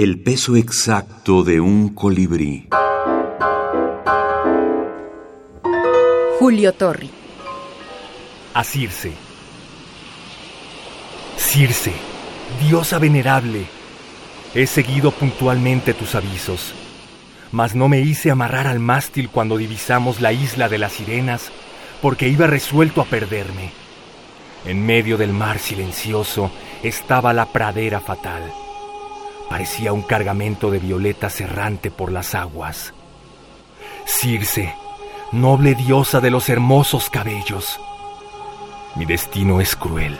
El peso exacto de un colibrí. Julio Torri. A Circe. Circe, diosa venerable, he seguido puntualmente tus avisos, mas no me hice amarrar al mástil cuando divisamos la isla de las sirenas, porque iba resuelto a perderme. En medio del mar silencioso estaba la pradera fatal. Parecía un cargamento de violetas errante por las aguas. Circe, noble diosa de los hermosos cabellos, mi destino es cruel.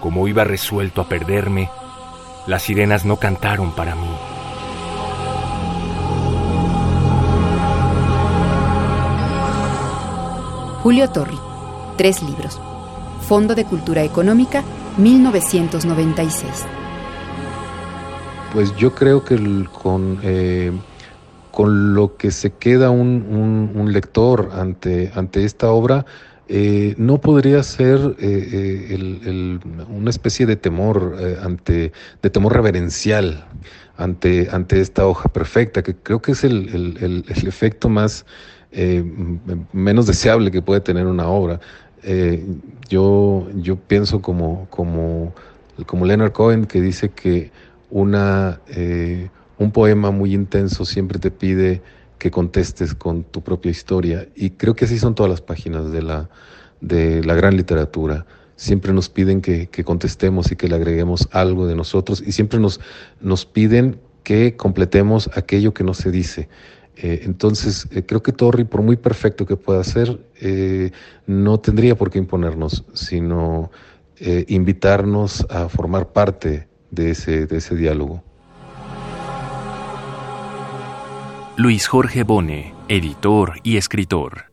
Como iba resuelto a perderme, las sirenas no cantaron para mí. Julio Torri. Tres libros. Fondo de Cultura Económica, 1996. Pues yo creo que con, eh, con lo que se queda un, lector ante, ante esta obra, eh, no podría ser eh, una especie de temor ante, de temor reverencial ante, ante esta hoja perfecta, que creo que es el, efecto más menos deseable que puede tener una obra. yo, yo pienso como, como, como Leonard Cohen que dice que una, eh, un poema muy intenso siempre te pide que contestes con tu propia historia. Y creo que así son todas las páginas de la, de la gran literatura. Siempre nos piden que, contestemos y que le agreguemos algo de nosotros y siempre nos, nos piden que completemos aquello que no se dice. Eh, entonces, eh, creo que Torri, por muy perfecto que pueda ser, no tendría por qué imponernos, sino invitarnos a formar parte de ese, de ese diálogo. Luis Jorge Bone, editor y escritor.